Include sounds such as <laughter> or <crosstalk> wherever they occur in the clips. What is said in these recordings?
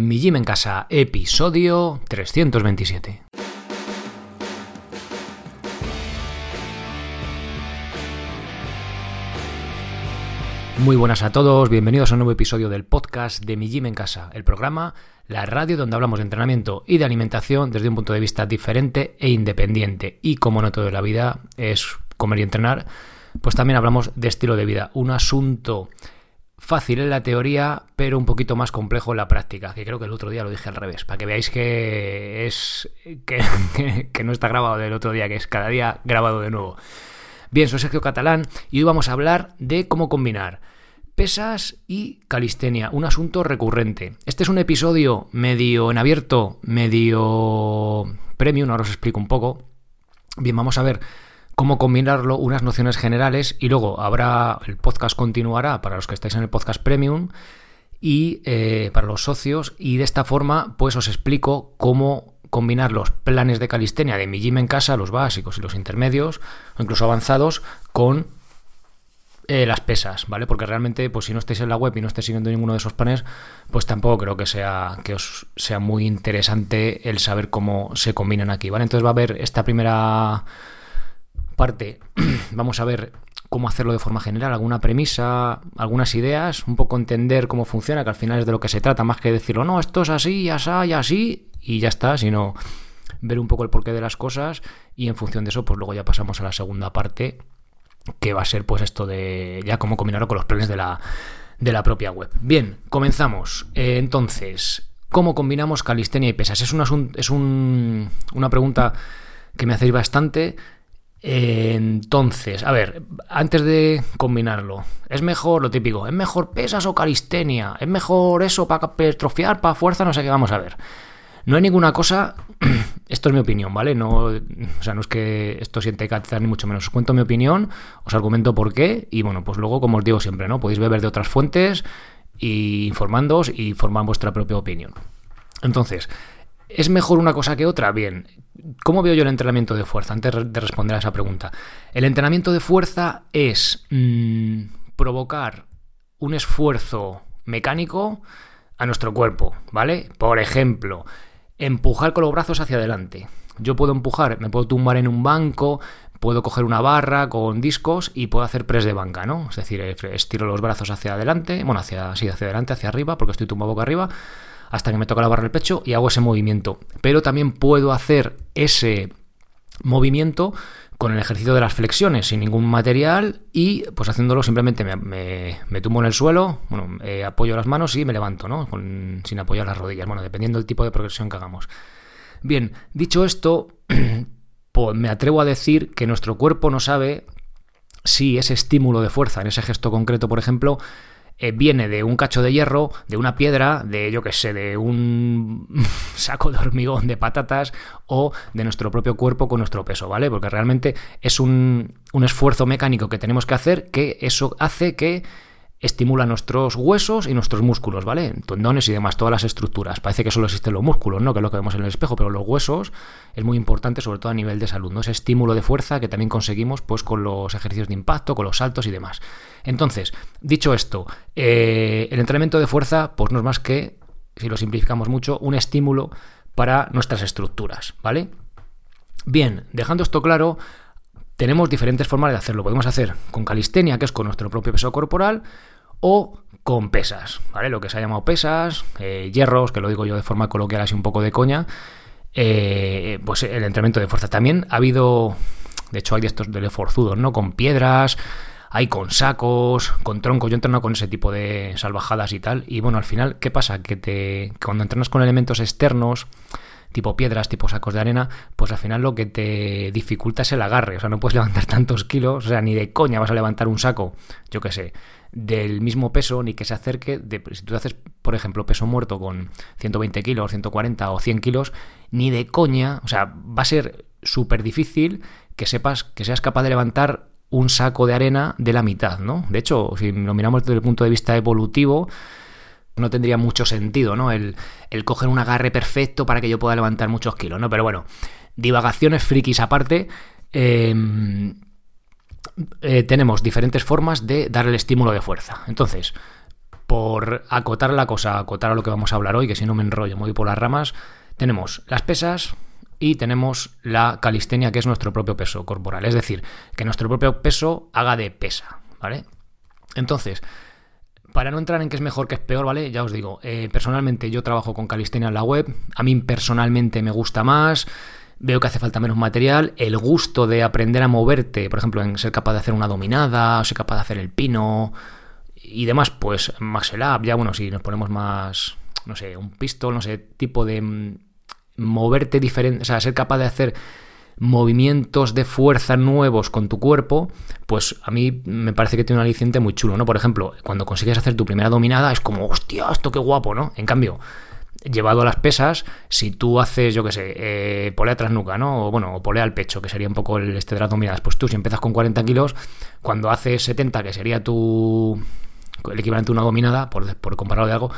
Mi Gym en Casa, episodio 327. Muy buenas a todos, bienvenidos a un nuevo episodio del podcast de Mi Gym en Casa, el programa, la radio donde hablamos de entrenamiento y de alimentación desde un punto de vista diferente e independiente. Y como no todo en la vida es comer y entrenar, pues también hablamos de estilo de vida, un asunto fácil en la teoría, pero un poquito más complejo en la práctica, que creo que el otro día lo dije al revés, para que veáis que es <laughs> que, no está grabado del otro día, que es cada día grabado de nuevo. Bien, soy Sergio Catalán y hoy vamos a hablar de cómo combinar pesas y calistenia, un asunto recurrente. Este es un episodio medio en abierto, medio premium, ahora os explico un poco. Bien, vamos a ver cómo combinarlo, unas nociones generales y luego habrá, el podcast continuará para los que estáis en el podcast premium y eh, para los socios y de esta forma pues os explico cómo combinar los planes de calistenia de mi gym en casa, los básicos y los intermedios o incluso avanzados con eh, las pesas, ¿vale? Porque realmente, pues si no estáis en la web y no estáis siguiendo ninguno de esos planes, pues tampoco creo que sea que os sea muy interesante el saber cómo se combinan aquí, ¿vale? Entonces va a haber esta primera parte <clears throat> vamos a ver cómo hacerlo de forma general, alguna premisa, algunas ideas, un poco entender cómo funciona, que al final es de lo que se trata, más que decirlo, no, esto es así, ya está, y así, y ya está, sino ver un poco el porqué de las cosas y en función de eso, pues luego ya pasamos a la segunda parte, que va a ser pues esto de ya cómo combinarlo con los planes de la, de la propia web. Bien, comenzamos. Eh, entonces, ¿cómo combinamos calistenia y pesas? Es, un, es un, una pregunta que me hacéis bastante. Entonces, a ver, antes de combinarlo, es mejor lo típico, es mejor pesas o calistenia, es mejor eso para petrofiar, para fuerza, no sé qué, vamos a ver. No hay ninguna cosa, <clears throat> esto es mi opinión, ¿vale? No, o sea, no es que esto siente cátedra ni mucho menos. Os cuento mi opinión, os argumento por qué y bueno, pues luego, como os digo siempre, ¿no? Podéis beber de otras fuentes y informándoos y formar vuestra propia opinión. Entonces, ¿Es mejor una cosa que otra? Bien. ¿Cómo veo yo el entrenamiento de fuerza? Antes de responder a esa pregunta. El entrenamiento de fuerza es mm, provocar un esfuerzo mecánico a nuestro cuerpo, ¿vale? Por ejemplo, empujar con los brazos hacia adelante. Yo puedo empujar, me puedo tumbar en un banco, puedo coger una barra con discos y puedo hacer press de banca, ¿no? Es decir, estiro los brazos hacia adelante, bueno, hacia, sí, hacia adelante, hacia arriba, porque estoy tumbado boca arriba hasta que me toca la barra del pecho y hago ese movimiento. Pero también puedo hacer ese movimiento con el ejercicio de las flexiones sin ningún material y pues haciéndolo simplemente me, tumbo en el suelo, bueno, eh, apoyo las manos y me levanto, ¿no? sin apoyar las rodillas, bueno, dependiendo del tipo de progresión que hagamos. Bien, dicho esto, <clears throat> pues me atrevo a decir que nuestro cuerpo no sabe si ese estímulo de fuerza en ese gesto concreto, por ejemplo, eh, viene de un cacho de hierro, de una piedra, de yo que sé, de un <laughs> saco de hormigón de patatas o de nuestro propio cuerpo con nuestro peso, ¿vale? Porque realmente es un, un esfuerzo mecánico que tenemos que hacer que eso hace que estimula nuestros huesos y nuestros músculos, ¿vale? Tendones y demás, todas las estructuras. Parece que solo existen los músculos, ¿no? Que es lo que vemos en el espejo, pero los huesos es muy importante, sobre todo a nivel de salud, ¿no? Ese estímulo de fuerza que también conseguimos, pues, con los ejercicios de impacto, con los saltos y demás. Entonces, dicho esto, eh, el entrenamiento de fuerza, pues no es más que, si lo simplificamos mucho, un estímulo para nuestras estructuras, ¿vale? Bien, dejando esto claro, tenemos diferentes formas de hacerlo. Podemos hacer con calistenia, que es con nuestro propio peso corporal, o con pesas, ¿vale? Lo que se ha llamado pesas, eh, hierros, que lo digo yo de forma coloquial así un poco de coña, eh, pues el entrenamiento de fuerza. También ha habido, de hecho hay de estos de forzudos, ¿no? Con piedras, hay con sacos, con troncos. Yo entreno con ese tipo de salvajadas y tal. Y bueno, al final, ¿qué pasa? Que te, cuando entrenas con elementos externos, tipo piedras, tipo sacos de arena, pues al final lo que te dificulta es el agarre. O sea, no puedes levantar <laughs> tantos kilos, o sea, ni de coña vas a levantar un saco, yo qué sé, del mismo peso, ni que se acerque, de, si tú haces, por ejemplo, peso muerto con 120 kilos, 140 o 100 kilos, ni de coña, o sea, va a ser súper difícil que sepas, que seas capaz de levantar un saco de arena de la mitad, ¿no? De hecho, si lo miramos desde el punto de vista evolutivo, no tendría mucho sentido, ¿no? El, coger un agarre perfecto para que yo pueda levantar muchos kilos, ¿no? Pero bueno, divagaciones frikis aparte, em, eh, tenemos diferentes formas de dar el estímulo de fuerza. Entonces, por acotar la cosa, acotar a lo que vamos a hablar hoy, que si no me enrollo, me voy por las ramas, tenemos las pesas y tenemos la calistenia, que es nuestro propio peso corporal. Es decir, que nuestro propio peso haga de pesa, ¿vale? Entonces, para no entrar en qué es mejor, qué es peor, ¿vale? Ya os digo, eh, personalmente yo trabajo con calistenia en la web, a mí personalmente me gusta más, veo que hace falta menos material, el gusto de aprender a moverte, por ejemplo, en ser capaz de hacer una dominada, o ser capaz de hacer el pino y demás, pues Maxel Up, ya bueno, si nos ponemos más, no sé, un pistol, no sé, tipo de mm, moverte diferente, o sea, ser capaz de hacer movimientos de fuerza nuevos con tu cuerpo, pues a mí me parece que tiene un aliciente muy chulo, ¿no? Por ejemplo, cuando consigues hacer tu primera dominada es como, hostia, esto qué guapo, ¿no? En cambio, llevado a las pesas, si tú haces, yo qué sé, eh, polea tras nuca, ¿no? O bueno, o polea al pecho, que sería un poco el este de las dominadas, pues tú si empiezas con 40 kilos, cuando haces 70, que sería tu el equivalente a una dominada, por, por de algo,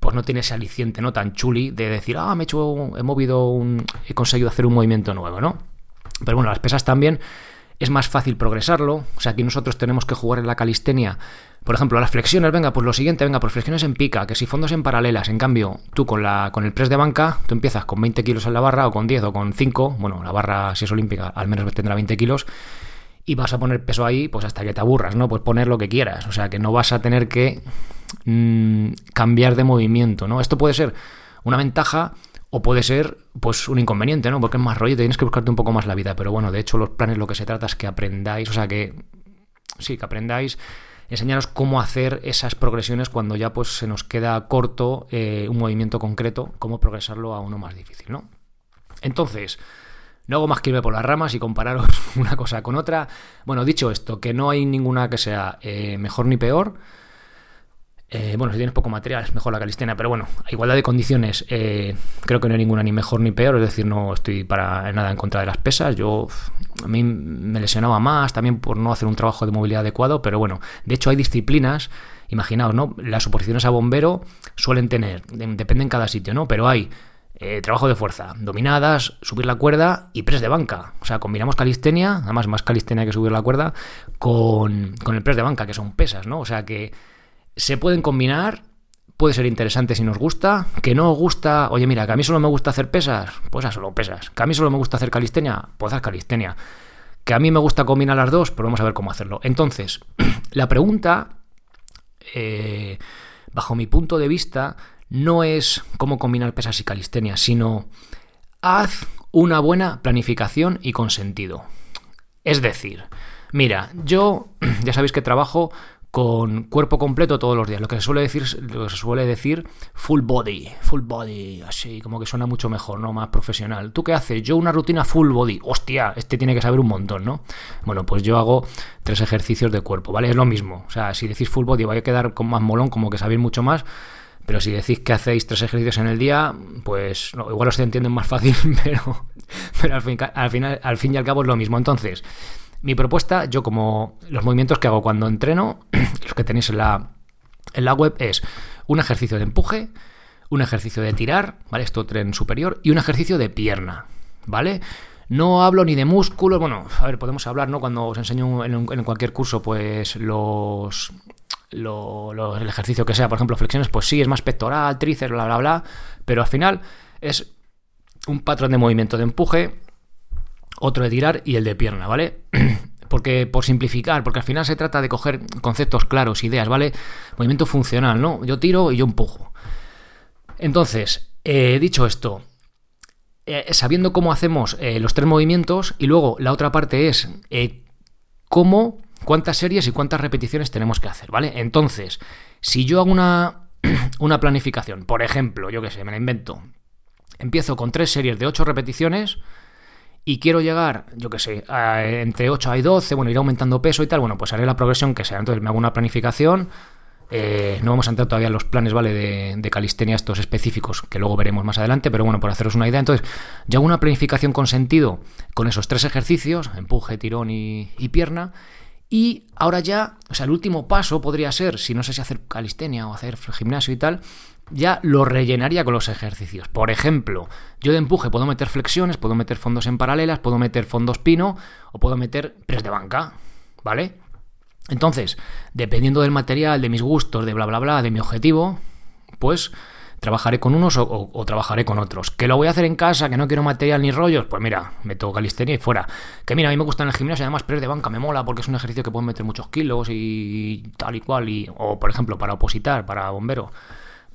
pues no tiene ese aliciente, ¿no? Tan chuli de decir, ah, me he hecho, he movido un, he conseguido hacer un movimiento nuevo, ¿no? Pero bueno, las pesas también es más fácil progresarlo. O sea, aquí nosotros tenemos que jugar en la calistenia. Por ejemplo, las flexiones, venga, pues lo siguiente, venga, pues flexiones en pica, que si fondos en paralelas. En cambio, tú con, la, con el press de banca, tú empiezas con 20 kilos en la barra, o con 10, o con 5. Bueno, la barra, si es olímpica, al menos tendrá 20 kilos. Y vas a poner peso ahí, pues hasta que te aburras, ¿no? Pues poner lo que quieras. O sea, que no vas a tener que mmm, cambiar de movimiento, ¿no? Esto puede ser una ventaja o puede ser, pues, un inconveniente, ¿no? Porque es más rollo, tienes que buscarte un poco más la vida. Pero bueno, de hecho, los planes lo que se trata es que aprendáis, o sea, que sí, que aprendáis, enseñaros cómo hacer esas progresiones cuando ya pues se nos queda corto eh, un movimiento concreto, cómo progresarlo a uno más difícil, ¿no? Entonces, no hago más que irme por las ramas y compararos <laughs> una cosa con otra. Bueno, dicho esto, que no hay ninguna que sea eh, mejor ni peor. Eh, bueno, si tienes poco material es mejor la calistenia, pero bueno, a igualdad de condiciones eh, creo que no hay ninguna ni mejor ni peor, es decir, no estoy para nada en contra de las pesas, yo a mí me lesionaba más también por no hacer un trabajo de movilidad adecuado, pero bueno, de hecho hay disciplinas, imaginaos, ¿no? Las oposiciones a bombero suelen tener, depende en cada sitio, ¿no? Pero hay eh, trabajo de fuerza, dominadas, subir la cuerda y press de banca. O sea, combinamos calistenia, además más calistenia que subir la cuerda, con, con el press de banca, que son pesas, ¿no? O sea que se pueden combinar, puede ser interesante si nos gusta, que no os gusta, oye mira, que a mí solo me gusta hacer pesas, pues a solo pesas, que a mí solo me gusta hacer calistenia, pues haz calistenia, que a mí me gusta combinar las dos, pero vamos a ver cómo hacerlo. Entonces, <clears throat> la pregunta, eh, bajo mi punto de vista, no es cómo combinar pesas y calistenia, sino haz una buena planificación y con sentido. Es decir, mira, yo <clears throat> ya sabéis que trabajo con cuerpo completo todos los días. Lo que se suele decir, lo suele decir full body, full body, así como que suena mucho mejor, ¿no? Más profesional. ¿Tú qué haces? Yo una rutina full body. Hostia, este tiene que saber un montón, ¿no? Bueno, pues yo hago tres ejercicios de cuerpo, ¿vale? Es lo mismo. O sea, si decís full body va a quedar con más molón, como que sabéis mucho más. Pero si decís que hacéis tres ejercicios en el día, pues igual os entienden más fácil, <laughs> pero, pero al, fin, al, final, al fin y al cabo es lo mismo. Entonces, mi propuesta, yo como los movimientos que hago cuando entreno, <clears throat> los que tenéis en la, en la web, es un ejercicio de empuje, un ejercicio de tirar, ¿vale? Esto tren superior, y un ejercicio de pierna, ¿vale? No hablo ni de músculos, bueno, a ver, podemos hablar, ¿no? Cuando os enseño en, cualquier curso, pues los, el ejercicio que sea, por ejemplo, flexiones, pues sí, es más pectoral, tríceps, bla, bla, bla, pero al final es un patrón de movimiento de empuje, otro de tirar y el de pierna, ¿vale? <clears throat> Porque por simplificar, porque al final se trata de coger conceptos claros, ideas, ¿vale? Movimiento funcional, ¿no? Yo tiro y yo empujo. Entonces, eh, dicho esto, eh, sabiendo cómo hacemos eh, los tres movimientos y luego la otra parte es cómo, cuántas series y cuántas repeticiones tenemos que hacer, ¿vale? Entonces, si yo hago una, <clears throat> una planificación, por ejemplo, yo qué sé, me la invento, empiezo con tres series de ocho repeticiones, y quiero llegar, yo qué sé, entre 8 y 12, bueno, ir aumentando peso y tal, bueno, pues haré la progresión que sea. Entonces me hago una planificación. Eh, no vamos a entrar todavía en los planes, ¿vale? De, calistenia estos específicos, que luego veremos más adelante, pero bueno, por haceros una idea. Entonces, yo hago una planificación con sentido con esos tres ejercicios, empuje, tirón y pierna. Y ahora ya, o sea, el último paso podría ser, si no sé si hacer calistenia o hacer gimnasio y tal, ya lo rellenaría con los ejercicios. Por ejemplo, yo de empuje puedo meter flexiones, puedo meter fondos en paralelas, puedo meter fondos pino o puedo meter press de banca, ¿vale? Entonces, dependiendo del material, de mis gustos, de bla, bla, bla, de mi objetivo, pues trabajaré con unos o, trabajaré con otros. ¿Que lo voy a hacer en casa, que no quiero material ni rollos? Pues mira, me toco calistenia y fuera. Que mira, a mí me gusta en el gimnasio, además press de banca me mola porque es un ejercicio que pueden meter muchos kilos y tal y cual. Y, o por ejemplo, para opositar, para bombero.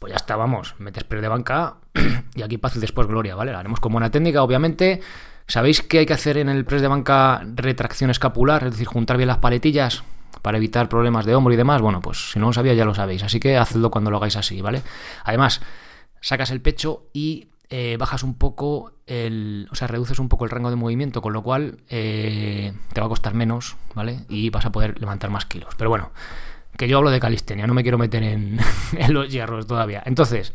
Pues ya está, vamos, metes press de banca <clears throat> y aquí y después gloria, ¿vale? Lo haremos con buena técnica, obviamente. ¿Sabéis qué hay que hacer en el press de banca retracción escapular? Es decir, juntar bien las paletillas para evitar problemas de hombro y demás. Bueno, pues si no lo sabía ya lo sabéis. Así que hacedlo cuando lo hagáis así, ¿vale? Además, sacas el pecho y eh, bajas un poco el. O sea, reduces un poco el rango de movimiento, con lo cual eh, te va a costar menos, ¿vale? Y vas a poder levantar más kilos. Pero bueno, que yo hablo de calistenia, no me quiero meter <laughs> en, los hierros todavía. Entonces.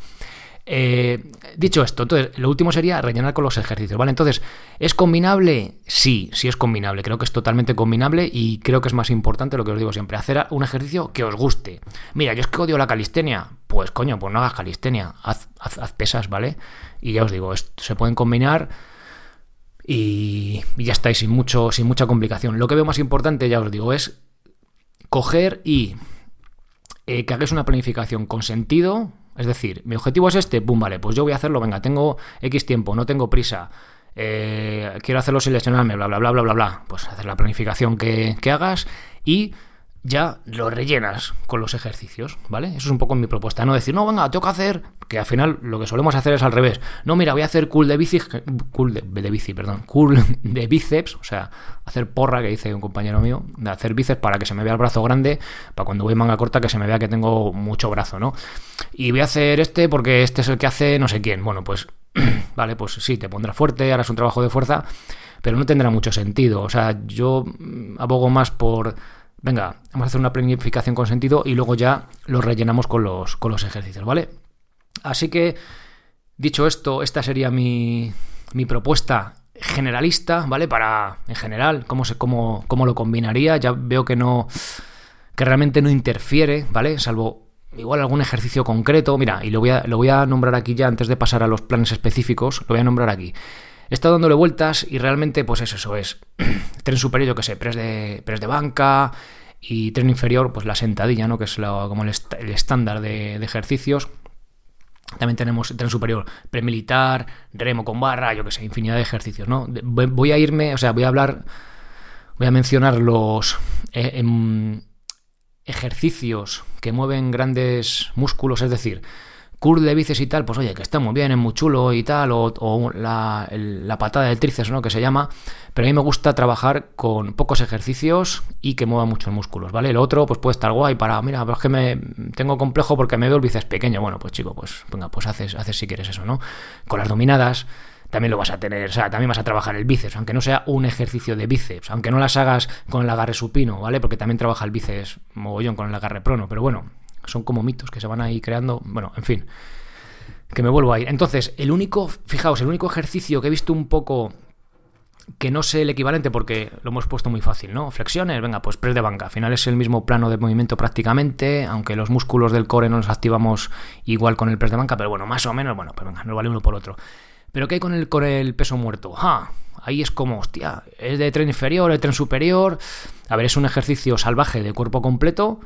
Eh, dicho esto, entonces lo último sería rellenar con los ejercicios, ¿vale? Entonces, ¿es combinable? Sí, sí es combinable. Creo que es totalmente combinable y creo que es más importante lo que os digo siempre, hacer un ejercicio que os guste. Mira, yo es que odio la calistenia. Pues coño, pues no hagas calistenia, haz, pesas, ¿vale? Y ya os digo, se pueden combinar y, ya estáis sin, mucho, sin mucha complicación. Lo que veo más importante, ya os digo, es coger y eh, que hagáis una planificación con sentido, es decir, mi objetivo es este, pum, vale, pues yo voy a hacerlo, venga, tengo X tiempo, no tengo prisa, eh, quiero hacerlo sin lesionarme, bla, bla, bla, bla, bla, bla. Pues hacer la planificación que hagas y ya lo rellenas con los ejercicios, ¿vale? Eso es un poco mi propuesta. No decir, no, venga, tengo que hacer, que al final lo que solemos hacer es al revés. No, mira, voy a hacer cool de bici, cool de, bici, perdón, cool <laughs> de bíceps, o sea, hacer porra, que dice un compañero mío, de hacer bíceps para que se me vea el brazo grande, para cuando voy manga corta que se me vea que tengo mucho brazo, ¿no? Y voy a hacer este porque este es el que hace no sé quién. Bueno, pues, <clears throat> vale, pues sí, te pondrá fuerte, harás un trabajo de fuerza, pero no tendrá mucho sentido. O sea, yo abogo más por venga, vamos a hacer una planificación con sentido y luego ya lo rellenamos con los, con los ejercicios, ¿vale? Así que, dicho esto, esta sería mi, mi propuesta generalista, ¿vale? Para, en general, cómo, se, cómo, cómo lo combinaría. Ya veo que no, que realmente no interfiere, ¿vale? Salvo igual algún ejercicio concreto. Mira, y lo voy, a, lo voy a nombrar aquí ya antes de pasar a los planes específicos, lo voy a nombrar aquí. He estado dándole vueltas y realmente, pues es eso, es <clears throat> tren superior, yo que sé, pres de, pres de banca y tren inferior, pues la sentadilla, ¿no? Que es como el, estándar de, ejercicios. También tenemos tren superior premilitar, remo con barra, yo que sé, infinidad de ejercicios, ¿no? Voy a irme, o sea, voy a hablar, voy a mencionar los eh, em, ejercicios que mueven grandes músculos, es decir, curl de bíceps y tal, pues oye, que está muy bien, es muy chulo y tal, o, la, patada del tríceps, ¿no? Que se llama, pero a mí me gusta trabajar con pocos ejercicios y que mueva muchos músculos, ¿vale? El otro, pues puede estar guay para, mira, pero es que me tengo complejo porque me veo el bíceps pequeño. Bueno, pues chico, pues venga, pues haces, haces si quieres eso, ¿no? Con las dominadas también lo vas a tener, o sea, también vas a trabajar el bíceps, aunque no sea un ejercicio de bíceps, aunque no las hagas con el agarre supino, ¿vale? Porque también trabaja el bíceps mogollón con el agarre prono, pero bueno, son como mitos que se van ahí creando. Bueno, en fin. Que me vuelvo a ir. Entonces, el único, fijaos, el único ejercicio que he visto un poco que no sé el equivalente porque lo hemos puesto muy fácil, ¿no? Flexiones, venga, pues press de banca. Al final es el mismo plano de movimiento prácticamente, aunque los músculos del core no los activamos igual con el press de banca, pero bueno, más o menos, bueno, pues venga, nos vale uno por otro. Pero ¿qué hay con el, con el peso muerto? ¡Ja! Ahí es como, hostia, es de tren inferior, de tren superior. A ver, es un ejercicio salvaje de cuerpo completo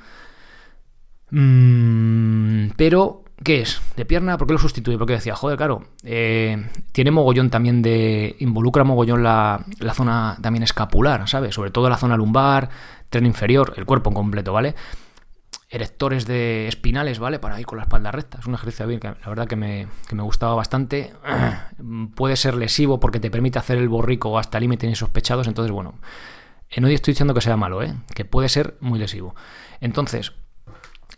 Mm, pero, ¿qué es? ¿De pierna? ¿Por qué lo sustituye? Porque decía, joder, claro, eh, tiene mogollón también de. involucra mogollón la, la, zona también escapular, ¿sabes? Sobre todo la zona lumbar, tren inferior, el cuerpo en completo, ¿vale? Erectores de espinales, ¿vale? Para ir con la espalda recta. Es un ejercicio bien, que la verdad que me, que me gustaba bastante. <clears throat> Puede ser lesivo porque te permite hacer el borrico hasta límites insospechados. Entonces, bueno, no estoy diciendo que sea malo, ¿eh? Que puede ser muy lesivo. Entonces,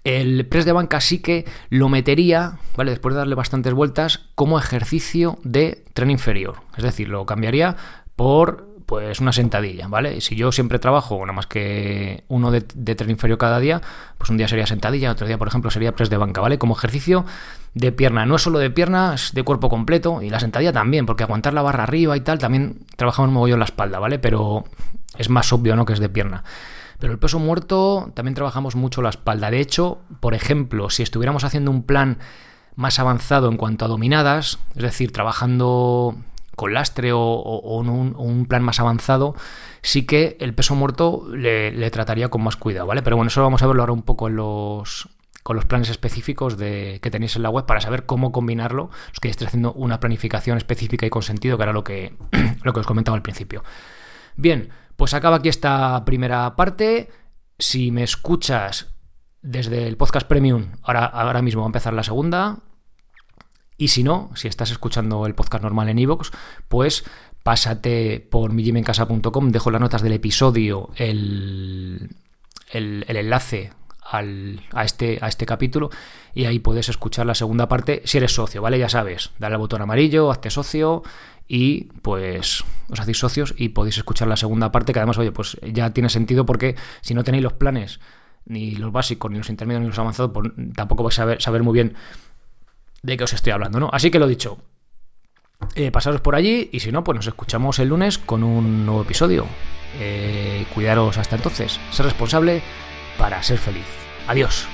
el press de banca sí que lo metería, ¿vale? Después de darle bastantes vueltas, como ejercicio de tren inferior. Es decir, lo cambiaría por pues una sentadilla, ¿vale? Si yo siempre trabajo nada más que uno de, tren inferior cada día, pues un día sería sentadilla, otro día, por ejemplo, sería press de banca, ¿vale? Como ejercicio de pierna. No es solo de pierna, es de cuerpo completo y la sentadilla también, porque aguantar la barra arriba y tal, también trabajamos mogollón la espalda, ¿vale? Pero es más obvio, ¿no? Que es de pierna. Pero el peso muerto también trabajamos mucho la espalda. De hecho, por ejemplo, si estuviéramos haciendo un plan más avanzado en cuanto a dominadas, es decir, trabajando con lastre o, un, plan más avanzado, sí que el peso muerto le, trataría con más cuidado, ¿vale? Pero bueno, eso vamos a verlo ahora un poco en los, con los planes específicos de, que tenéis en la web para saber cómo combinarlo. Os que estéis haciendo una planificación específica y con sentido, que era lo que, <clears throat> lo que os comentaba al principio. Bien, pues acaba aquí esta primera parte. Si me escuchas desde el podcast premium, ahora, ahora mismo va a empezar la segunda. Y si no, si estás escuchando el podcast normal en iVoox, pues pásate por mijimencasa.com, dejo las notas del episodio el, el, enlace a, este, a este capítulo y ahí puedes escuchar la segunda parte si eres socio, ¿vale? Ya sabes, dale al botón amarillo, hazte socio y pues os hacéis socios y podéis escuchar la segunda parte que además, oye, pues ya tiene sentido porque si no tenéis los planes ni los básicos, ni los intermedios, ni los avanzados, pues tampoco vais a saber, muy bien de qué os estoy hablando, ¿no? Así que lo dicho, eh, pasaros por allí y si no, pues nos escuchamos el lunes con un nuevo episodio. Eh, cuidaros hasta entonces, ser responsable para ser feliz. Adiós.